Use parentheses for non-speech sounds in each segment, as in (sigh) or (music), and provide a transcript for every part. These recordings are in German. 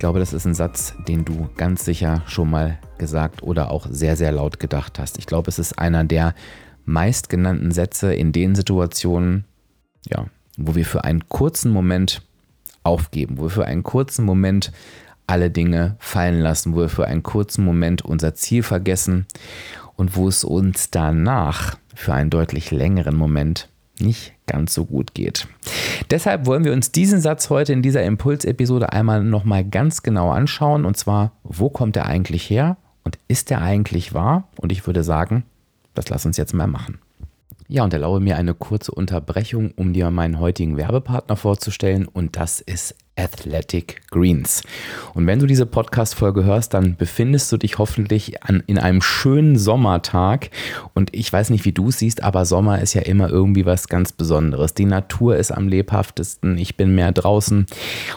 glaube, das ist ein Satz, den du ganz sicher schon mal gesagt oder auch sehr, sehr laut gedacht hast. Ich glaube, es ist einer der meistgenannten Sätze in den Situationen, ja, wo wir für einen kurzen Moment aufgeben, wo wir für einen kurzen Moment alle Dinge fallen lassen, wo wir für einen kurzen Moment unser Ziel vergessen und wo es uns danach für einen deutlich längeren Moment nicht ganz so gut geht. Deshalb wollen wir uns diesen Satz heute in dieser Impulsepisode einmal nochmal ganz genau anschauen. Und zwar, wo kommt er eigentlich her und ist er eigentlich wahr? Und ich würde sagen, das lass uns jetzt mal machen. Ja, und erlaube mir eine kurze Unterbrechung, um dir meinen heutigen Werbepartner vorzustellen. Und das ist Athletic Greens. Und wenn du diese Podcast-Folge hörst, dann befindest du dich hoffentlich an, in einem schönen Sommertag. Und ich weiß nicht, wie du es siehst, aber Sommer ist ja immer irgendwie was ganz Besonderes. Die Natur ist am lebhaftesten. Ich bin mehr draußen.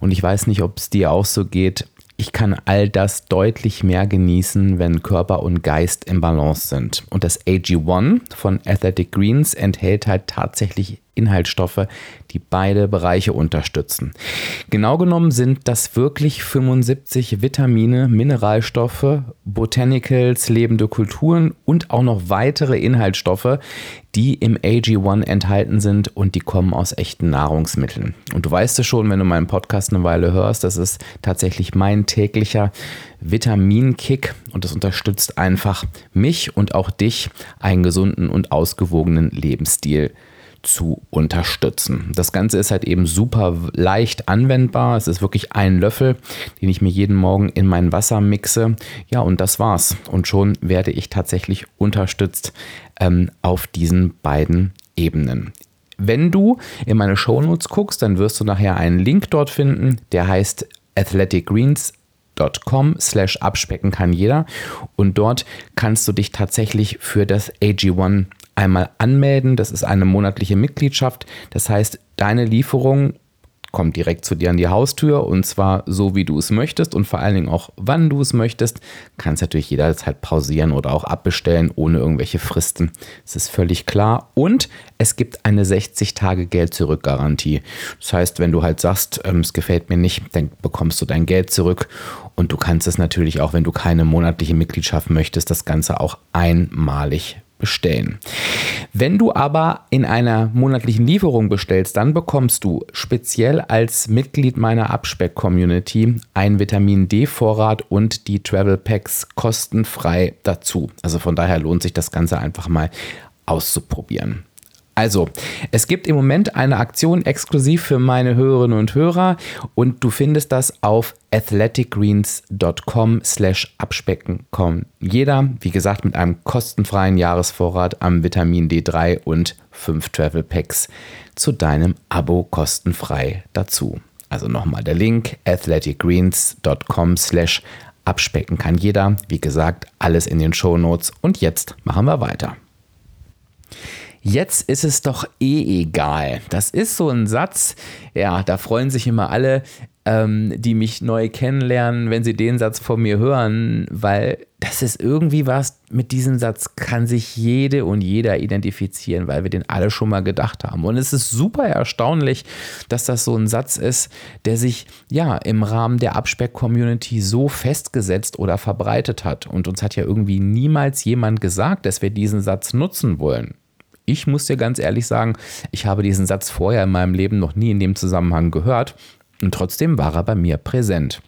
Und ich weiß nicht, ob es dir auch so geht ich kann all das deutlich mehr genießen, wenn Körper und Geist im Balance sind. Und das AG1 von Athletic Greens enthält halt tatsächlich Inhaltsstoffe, die beide Bereiche unterstützen. Genau genommen sind das wirklich 75 Vitamine, Mineralstoffe, Botanicals, lebende Kulturen und auch noch weitere Inhaltsstoffe, die im AG1 enthalten sind und die kommen aus echten Nahrungsmitteln. Und du weißt es schon, wenn du meinen Podcast eine Weile hörst, das ist tatsächlich mein täglicher Vitaminkick und das unterstützt einfach mich und auch dich, einen gesunden und ausgewogenen Lebensstil zu unterstützen. Das Ganze ist halt eben super leicht anwendbar. Es ist wirklich ein Löffel, den ich mir jeden Morgen in mein Wasser mixe. Ja, und das war's. Und schon werde ich tatsächlich unterstützt ähm, auf diesen beiden Ebenen. Wenn du in meine Shownotes guckst, dann wirst du nachher einen Link dort finden, der heißt Athletic Greens com slash abspecken kann jeder und dort kannst du dich tatsächlich für das AG1 einmal anmelden. Das ist eine monatliche Mitgliedschaft. Das heißt, deine Lieferung kommt direkt zu dir an die Haustür und zwar so, wie du es möchtest und vor allen Dingen auch, wann du es möchtest. Kannst natürlich jederzeit pausieren oder auch abbestellen ohne irgendwelche Fristen. Das ist völlig klar. Und es gibt eine 60-Tage-Geld-Zurück-Garantie. Das heißt, wenn du halt sagst, ähm, es gefällt mir nicht, dann bekommst du dein Geld zurück und du kannst es natürlich auch, wenn du keine monatliche Mitgliedschaft möchtest, das Ganze auch einmalig bestellen. Wenn du aber in einer monatlichen Lieferung bestellst, dann bekommst du speziell als Mitglied meiner Abspeck-Community einen Vitamin D-Vorrat und die Travel Packs kostenfrei dazu. Also von daher lohnt sich das Ganze einfach mal auszuprobieren. Also, es gibt im Moment eine Aktion exklusiv für meine Hörerinnen und Hörer und du findest das auf athleticgreens.com slash abspecken.com. Jeder, wie gesagt, mit einem kostenfreien Jahresvorrat am Vitamin D3 und 5 Travel Packs zu deinem Abo kostenfrei dazu. Also nochmal der Link athleticgreens.com slash abspecken kann jeder. Wie gesagt, alles in den Show Notes und jetzt machen wir weiter. Jetzt ist es doch eh egal. Das ist so ein Satz, ja, da freuen sich immer alle, ähm, die mich neu kennenlernen, wenn sie den Satz von mir hören, weil das ist irgendwie was, mit diesem Satz kann sich jede und jeder identifizieren, weil wir den alle schon mal gedacht haben. Und es ist super erstaunlich, dass das so ein Satz ist, der sich ja im Rahmen der Abspeck-Community so festgesetzt oder verbreitet hat. Und uns hat ja irgendwie niemals jemand gesagt, dass wir diesen Satz nutzen wollen. Ich muss dir ganz ehrlich sagen, ich habe diesen Satz vorher in meinem Leben noch nie in dem Zusammenhang gehört und trotzdem war er bei mir präsent.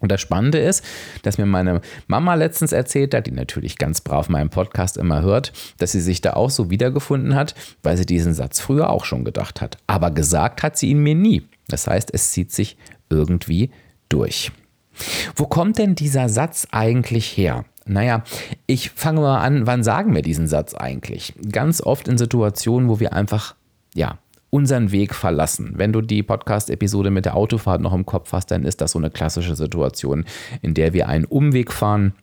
Und das Spannende ist, dass mir meine Mama letztens erzählt hat, die natürlich ganz brav meinen Podcast immer hört, dass sie sich da auch so wiedergefunden hat, weil sie diesen Satz früher auch schon gedacht hat. Aber gesagt hat sie ihn mir nie. Das heißt, es zieht sich irgendwie durch. Wo kommt denn dieser Satz eigentlich her? Naja, ich fange mal an, wann sagen wir diesen Satz eigentlich? Ganz oft in Situationen, wo wir einfach, ja, unseren Weg verlassen. Wenn du die Podcast-Episode mit der Autofahrt noch im Kopf hast, dann ist das so eine klassische Situation, in der wir einen Umweg fahren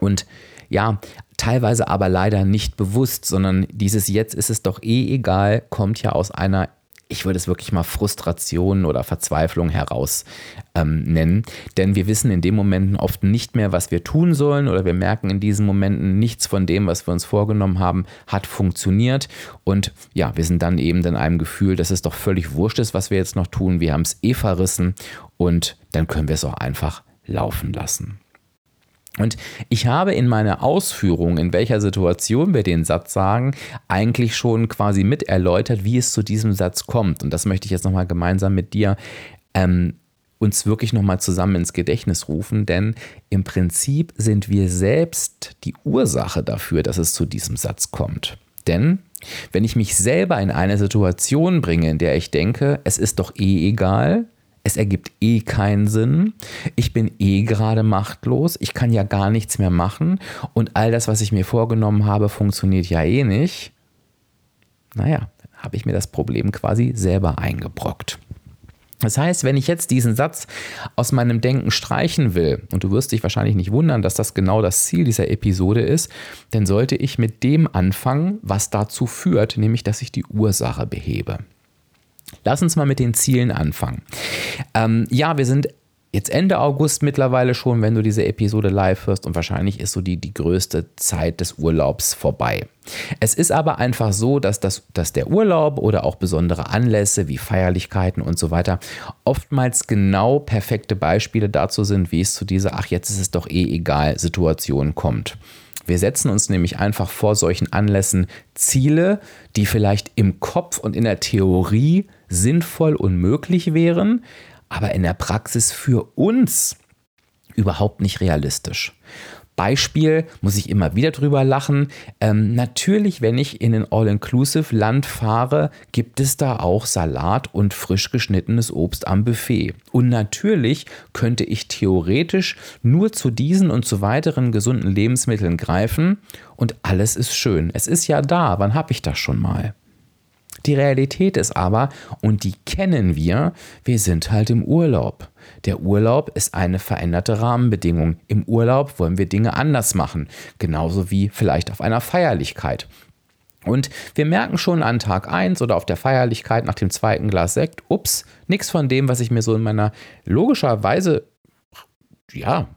und ja, teilweise aber leider nicht bewusst, sondern dieses Jetzt ist es doch eh egal, kommt ja aus einer ich würde es wirklich mal Frustration oder Verzweiflung heraus ähm, nennen. Denn wir wissen in den Momenten oft nicht mehr, was wir tun sollen oder wir merken in diesen Momenten nichts von dem, was wir uns vorgenommen haben, hat funktioniert. Und ja, wir sind dann eben in einem Gefühl, dass es doch völlig wurscht ist, was wir jetzt noch tun. Wir haben es eh verrissen und dann können wir es auch einfach laufen lassen. Und ich habe in meiner Ausführung, in welcher Situation wir den Satz sagen, eigentlich schon quasi mit erläutert, wie es zu diesem Satz kommt. Und das möchte ich jetzt nochmal gemeinsam mit dir ähm, uns wirklich nochmal zusammen ins Gedächtnis rufen, denn im Prinzip sind wir selbst die Ursache dafür, dass es zu diesem Satz kommt. Denn wenn ich mich selber in eine Situation bringe, in der ich denke, es ist doch eh egal, es ergibt eh keinen Sinn, ich bin eh gerade machtlos, ich kann ja gar nichts mehr machen und all das, was ich mir vorgenommen habe, funktioniert ja eh nicht. Naja, habe ich mir das Problem quasi selber eingebrockt. Das heißt, wenn ich jetzt diesen Satz aus meinem Denken streichen will, und du wirst dich wahrscheinlich nicht wundern, dass das genau das Ziel dieser Episode ist, dann sollte ich mit dem anfangen, was dazu führt, nämlich dass ich die Ursache behebe. Lass uns mal mit den Zielen anfangen. Ähm, ja, wir sind jetzt Ende August mittlerweile schon, wenn du diese Episode live hörst und wahrscheinlich ist so die, die größte Zeit des Urlaubs vorbei. Es ist aber einfach so, dass, das, dass der Urlaub oder auch besondere Anlässe wie Feierlichkeiten und so weiter oftmals genau perfekte Beispiele dazu sind, wie es zu dieser, ach jetzt ist es doch eh egal, Situation kommt. Wir setzen uns nämlich einfach vor solchen Anlässen Ziele, die vielleicht im Kopf und in der Theorie sinnvoll und möglich wären, aber in der Praxis für uns überhaupt nicht realistisch. Beispiel, muss ich immer wieder drüber lachen. Ähm, natürlich, wenn ich in ein All-Inclusive-Land fahre, gibt es da auch Salat und frisch geschnittenes Obst am Buffet. Und natürlich könnte ich theoretisch nur zu diesen und zu weiteren gesunden Lebensmitteln greifen und alles ist schön. Es ist ja da, wann habe ich das schon mal? Die Realität ist aber, und die kennen wir, wir sind halt im Urlaub. Der Urlaub ist eine veränderte Rahmenbedingung. Im Urlaub wollen wir Dinge anders machen, genauso wie vielleicht auf einer Feierlichkeit. Und wir merken schon an Tag 1 oder auf der Feierlichkeit nach dem zweiten Glas Sekt, ups, nichts von dem, was ich mir so in meiner logischerweise, ja,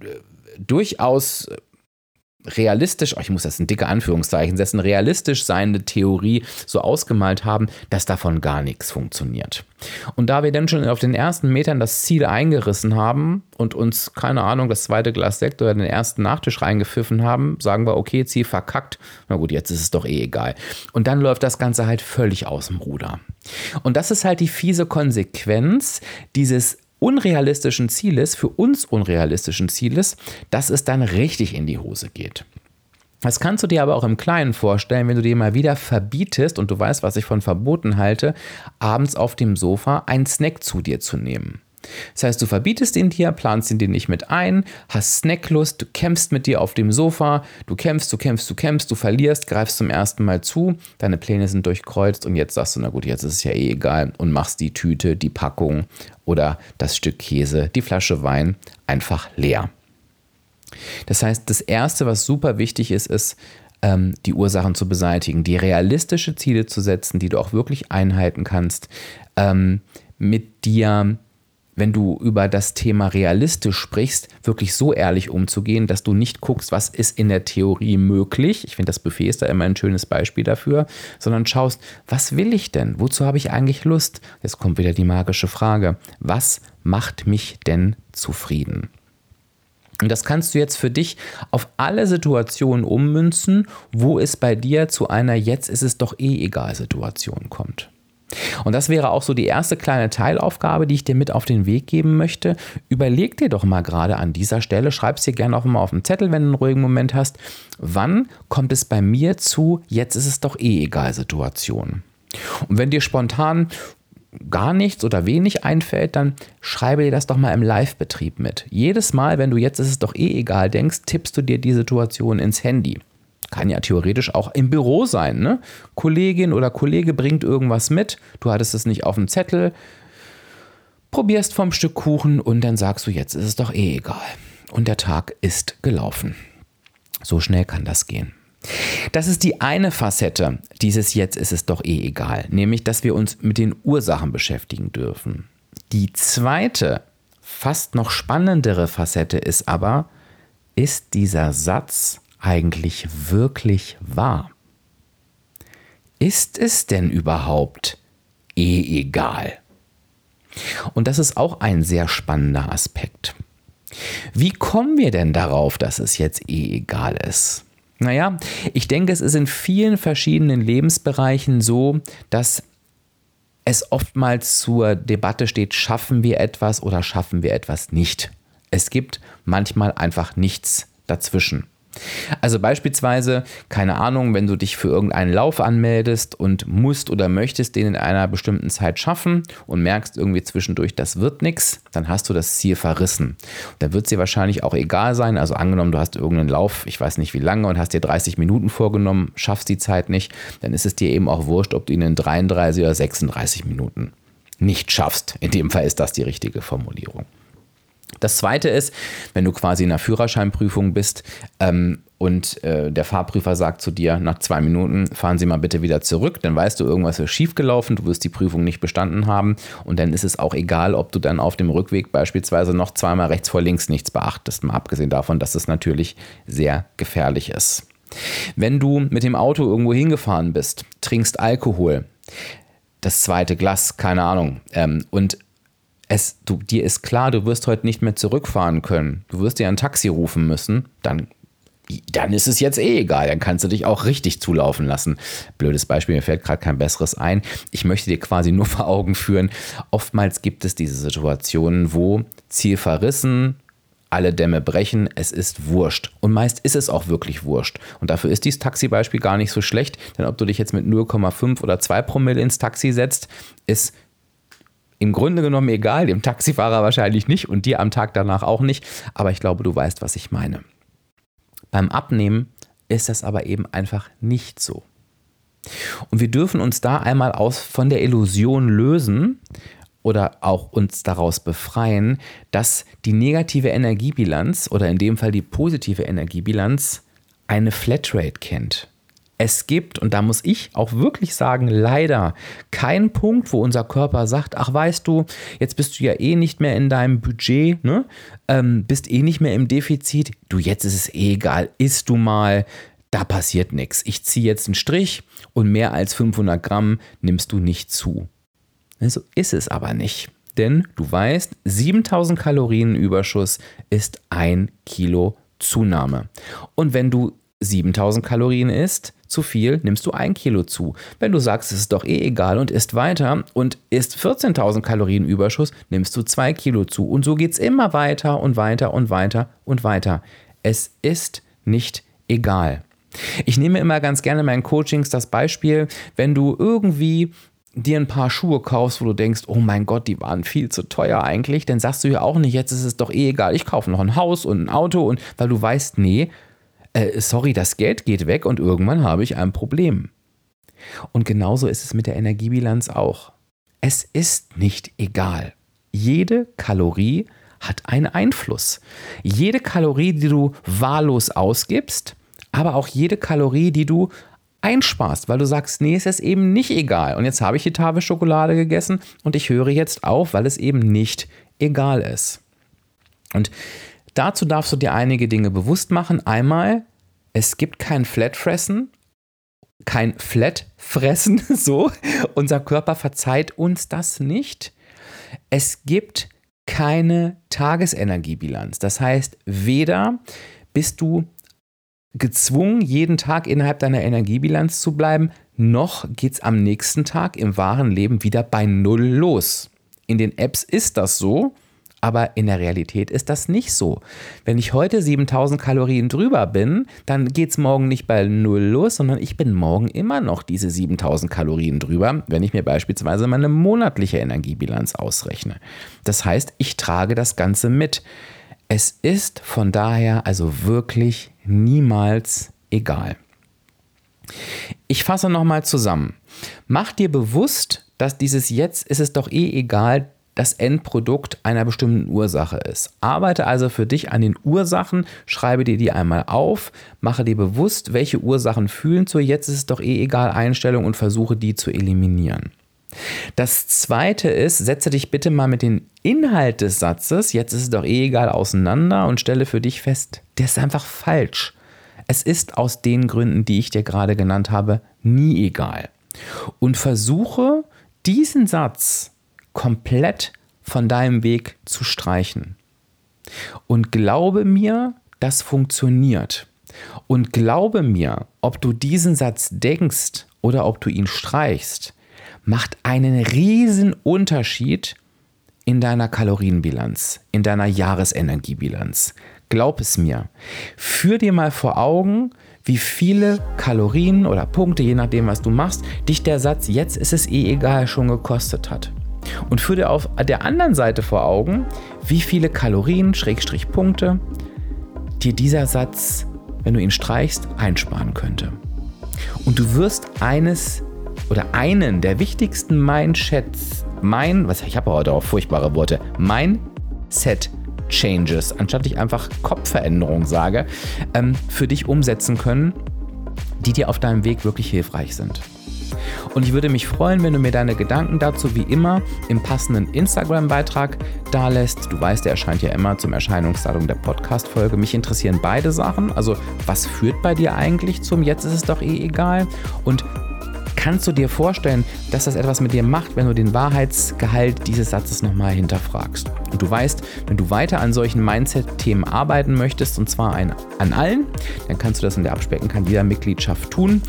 äh, durchaus realistisch, oh, ich muss das in dicke Anführungszeichen setzen, realistisch seiende Theorie so ausgemalt haben, dass davon gar nichts funktioniert. Und da wir dann schon auf den ersten Metern das Ziel eingerissen haben und uns, keine Ahnung, das zweite Glas Sekt oder den ersten Nachtisch reingepfiffen haben, sagen wir, okay, Ziel verkackt, na gut, jetzt ist es doch eh egal. Und dann läuft das Ganze halt völlig aus dem Ruder. Und das ist halt die fiese Konsequenz dieses unrealistischen Zieles, für uns unrealistischen Zieles, dass es dann richtig in die Hose geht. Das kannst du dir aber auch im Kleinen vorstellen, wenn du dir mal wieder verbietest, und du weißt, was ich von verboten halte, abends auf dem Sofa einen Snack zu dir zu nehmen. Das heißt, du verbietest ihn dir, planst ihn dir nicht mit ein, hast Snacklust, du kämpfst mit dir auf dem Sofa, du kämpfst, du kämpfst, du kämpfst, du verlierst, greifst zum ersten Mal zu, deine Pläne sind durchkreuzt und jetzt sagst du, na gut, jetzt ist es ja eh egal und machst die Tüte, die Packung oder das Stück Käse, die Flasche Wein einfach leer. Das heißt, das Erste, was super wichtig ist, ist, ähm, die Ursachen zu beseitigen, die realistische Ziele zu setzen, die du auch wirklich einhalten kannst, ähm, mit dir wenn du über das Thema realistisch sprichst, wirklich so ehrlich umzugehen, dass du nicht guckst, was ist in der Theorie möglich. Ich finde, das Buffet ist da immer ein schönes Beispiel dafür, sondern schaust, was will ich denn? Wozu habe ich eigentlich Lust? Jetzt kommt wieder die magische Frage. Was macht mich denn zufrieden? Und das kannst du jetzt für dich auf alle Situationen ummünzen, wo es bei dir zu einer Jetzt ist es doch eh egal Situation kommt. Und das wäre auch so die erste kleine Teilaufgabe, die ich dir mit auf den Weg geben möchte. Überleg dir doch mal gerade an dieser Stelle, schreib es dir gerne auch mal auf den Zettel, wenn du einen ruhigen Moment hast, wann kommt es bei mir zu, jetzt ist es doch eh egal Situation. Und wenn dir spontan gar nichts oder wenig einfällt, dann schreibe dir das doch mal im Live-Betrieb mit. Jedes Mal, wenn du jetzt ist es doch eh egal denkst, tippst du dir die Situation ins Handy. Kann ja theoretisch auch im Büro sein. Ne? Kollegin oder Kollege bringt irgendwas mit, du hattest es nicht auf dem Zettel, probierst vom Stück Kuchen und dann sagst du, jetzt ist es doch eh egal. Und der Tag ist gelaufen. So schnell kann das gehen. Das ist die eine Facette dieses Jetzt ist es doch eh egal, nämlich dass wir uns mit den Ursachen beschäftigen dürfen. Die zweite, fast noch spannendere Facette ist aber, ist dieser Satz eigentlich wirklich wahr? Ist es denn überhaupt eh egal? Und das ist auch ein sehr spannender Aspekt. Wie kommen wir denn darauf, dass es jetzt eh egal ist? Naja, ich denke, es ist in vielen verschiedenen Lebensbereichen so, dass es oftmals zur Debatte steht, schaffen wir etwas oder schaffen wir etwas nicht. Es gibt manchmal einfach nichts dazwischen. Also beispielsweise, keine Ahnung, wenn du dich für irgendeinen Lauf anmeldest und musst oder möchtest den in einer bestimmten Zeit schaffen und merkst irgendwie zwischendurch, das wird nichts, dann hast du das Ziel verrissen. Dann wird es dir wahrscheinlich auch egal sein. Also angenommen, du hast irgendeinen Lauf, ich weiß nicht wie lange, und hast dir 30 Minuten vorgenommen, schaffst die Zeit nicht, dann ist es dir eben auch wurscht, ob du ihn in 33 oder 36 Minuten nicht schaffst. In dem Fall ist das die richtige Formulierung. Das zweite ist, wenn du quasi in einer Führerscheinprüfung bist ähm, und äh, der Fahrprüfer sagt zu dir, nach zwei Minuten fahren Sie mal bitte wieder zurück, dann weißt du, irgendwas ist schiefgelaufen, du wirst die Prüfung nicht bestanden haben und dann ist es auch egal, ob du dann auf dem Rückweg beispielsweise noch zweimal rechts vor links nichts beachtest, mal abgesehen davon, dass es natürlich sehr gefährlich ist. Wenn du mit dem Auto irgendwo hingefahren bist, trinkst Alkohol, das zweite Glas, keine Ahnung, ähm, und es, du, dir ist klar, du wirst heute nicht mehr zurückfahren können, du wirst dir ein Taxi rufen müssen, dann, dann ist es jetzt eh egal, dann kannst du dich auch richtig zulaufen lassen. Blödes Beispiel, mir fällt gerade kein besseres ein. Ich möchte dir quasi nur (laughs) vor Augen führen, oftmals gibt es diese Situationen, wo Ziel verrissen, alle Dämme brechen, es ist wurscht. Und meist ist es auch wirklich wurscht. Und dafür ist dieses Taxi-Beispiel gar nicht so schlecht, denn ob du dich jetzt mit 0,5 oder 2 Promille ins Taxi setzt, ist im Grunde genommen egal, dem Taxifahrer wahrscheinlich nicht und dir am Tag danach auch nicht, aber ich glaube, du weißt, was ich meine. Beim Abnehmen ist das aber eben einfach nicht so. Und wir dürfen uns da einmal aus von der Illusion lösen oder auch uns daraus befreien, dass die negative Energiebilanz oder in dem Fall die positive Energiebilanz eine Flatrate kennt. Es gibt, und da muss ich auch wirklich sagen, leider keinen Punkt, wo unser Körper sagt, ach weißt du, jetzt bist du ja eh nicht mehr in deinem Budget, ne? Ähm, bist eh nicht mehr im Defizit, du jetzt ist es eh egal, isst du mal, da passiert nichts. Ich ziehe jetzt einen Strich und mehr als 500 Gramm nimmst du nicht zu. So ist es aber nicht. Denn du weißt, 7000 Kalorien Überschuss ist ein Kilo Zunahme. Und wenn du 7000 Kalorien isst, zu viel, nimmst du ein Kilo zu. Wenn du sagst, es ist doch eh egal und isst weiter und isst 14.000 Kalorien Überschuss, nimmst du zwei Kilo zu. Und so geht es immer weiter und weiter und weiter und weiter. Es ist nicht egal. Ich nehme immer ganz gerne in meinen Coachings das Beispiel, wenn du irgendwie dir ein paar Schuhe kaufst, wo du denkst, oh mein Gott, die waren viel zu teuer eigentlich, dann sagst du ja auch nicht, jetzt ist es doch eh egal, ich kaufe noch ein Haus und ein Auto und weil du weißt, nee, äh, sorry, das Geld geht weg und irgendwann habe ich ein Problem. Und genauso ist es mit der Energiebilanz auch. Es ist nicht egal. Jede Kalorie hat einen Einfluss. Jede Kalorie, die du wahllos ausgibst, aber auch jede Kalorie, die du einsparst, weil du sagst, nee, es ist eben nicht egal. Und jetzt habe ich die Tafel Schokolade gegessen und ich höre jetzt auf, weil es eben nicht egal ist. Und Dazu darfst du dir einige Dinge bewusst machen. Einmal, es gibt kein Flatfressen, kein Flatfressen, (laughs) so. Unser Körper verzeiht uns das nicht. Es gibt keine Tagesenergiebilanz. Das heißt, weder bist du gezwungen, jeden Tag innerhalb deiner Energiebilanz zu bleiben, noch geht es am nächsten Tag im wahren Leben wieder bei Null los. In den Apps ist das so, aber in der Realität ist das nicht so. Wenn ich heute 7000 Kalorien drüber bin, dann geht es morgen nicht bei Null los, sondern ich bin morgen immer noch diese 7000 Kalorien drüber, wenn ich mir beispielsweise meine monatliche Energiebilanz ausrechne. Das heißt, ich trage das Ganze mit. Es ist von daher also wirklich niemals egal. Ich fasse nochmal zusammen. Mach dir bewusst, dass dieses Jetzt ist es doch eh egal, das Endprodukt einer bestimmten Ursache ist. Arbeite also für dich an den Ursachen, schreibe dir die einmal auf, mache dir bewusst, welche Ursachen fühlen zur Jetzt ist es doch eh egal Einstellung und versuche die zu eliminieren. Das zweite ist, setze dich bitte mal mit dem Inhalt des Satzes, jetzt ist es doch eh egal, auseinander und stelle für dich fest, der ist einfach falsch. Es ist aus den Gründen, die ich dir gerade genannt habe, nie egal. Und versuche diesen Satz komplett von deinem Weg zu streichen. Und glaube mir, das funktioniert. Und glaube mir, ob du diesen Satz denkst oder ob du ihn streichst, macht einen riesen Unterschied in deiner Kalorienbilanz, in deiner Jahresenergiebilanz. Glaub es mir. Führ dir mal vor Augen, wie viele Kalorien oder Punkte, je nachdem, was du machst, dich der Satz, jetzt ist es eh egal, schon gekostet hat. Und führ dir auf der anderen Seite vor Augen, wie viele Kalorien, Schrägstrich Punkte, dir dieser Satz, wenn du ihn streichst, einsparen könnte. Und du wirst eines oder einen der wichtigsten Mindsets, mein, was ich habe heute auch furchtbare Worte, Mindset Changes, anstatt ich einfach Kopfveränderung sage, ähm, für dich umsetzen können, die dir auf deinem Weg wirklich hilfreich sind. Und ich würde mich freuen, wenn du mir deine Gedanken dazu wie immer im passenden Instagram-Beitrag da lässt. Du weißt, der erscheint ja immer zum Erscheinungsdatum der Podcast-Folge. Mich interessieren beide Sachen. Also, was führt bei dir eigentlich zum Jetzt ist es doch eh egal? Und Kannst du dir vorstellen, dass das etwas mit dir macht, wenn du den Wahrheitsgehalt dieses Satzes nochmal hinterfragst? Und du weißt, wenn du weiter an solchen Mindset-Themen arbeiten möchtest, und zwar ein, an allen, dann kannst du das in der Abspecken-Kann-Jeder-Mitgliedschaft tun.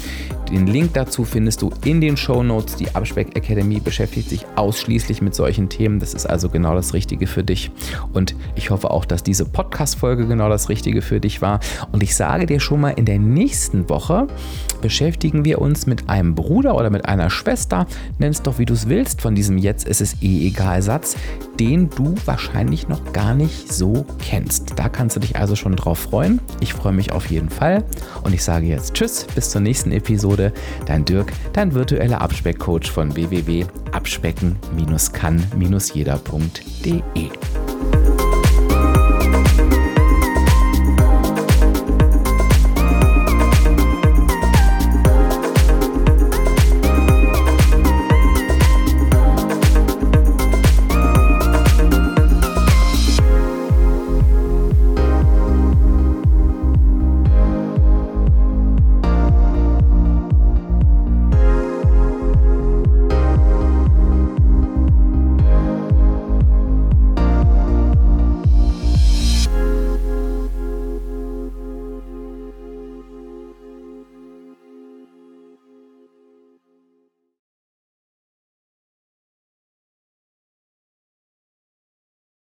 Den Link dazu findest du in den Show Notes. Die Abspeck Academy beschäftigt sich ausschließlich mit solchen Themen. Das ist also genau das Richtige für dich. Und ich hoffe auch, dass diese Podcast-Folge genau das Richtige für dich war. Und ich sage dir schon mal, in der nächsten Woche beschäftigen wir uns mit einem Bruder oder mit einer Schwester, nenn es doch wie du es willst, von diesem Jetzt ist es eh egal Satz, den du wahrscheinlich noch gar nicht so kennst. Da kannst du dich also schon drauf freuen. Ich freue mich auf jeden Fall und ich sage jetzt Tschüss, bis zur nächsten Episode. Dein Dirk, dein virtueller Abspeckcoach von www.abspecken-kann-jeder.de.